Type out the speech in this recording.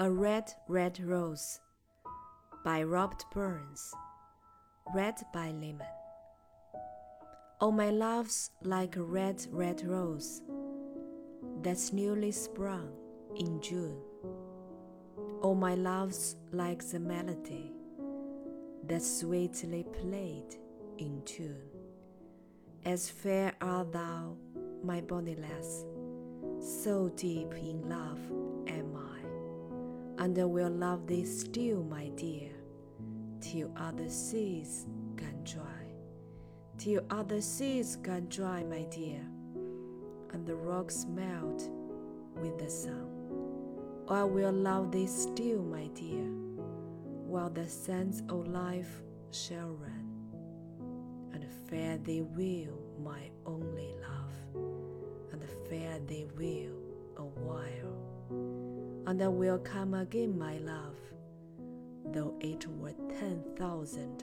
A Red, Red Rose by Robert Burns. Read by Lehman. Oh, my love's like a red, red rose that's newly sprung in June. Oh, my love's like the melody that's sweetly played in tune. As fair art thou, my bonny lass, so deep in love am and I will love thee still, my dear, till other seas can dry, till other seas can dry, my dear, and the rocks melt with the sun. Oh, I will love thee still, my dear, while the sands of life shall run and fare thee will, my only love, and fare thee will a while. And I will come again, my love, though it were ten thousand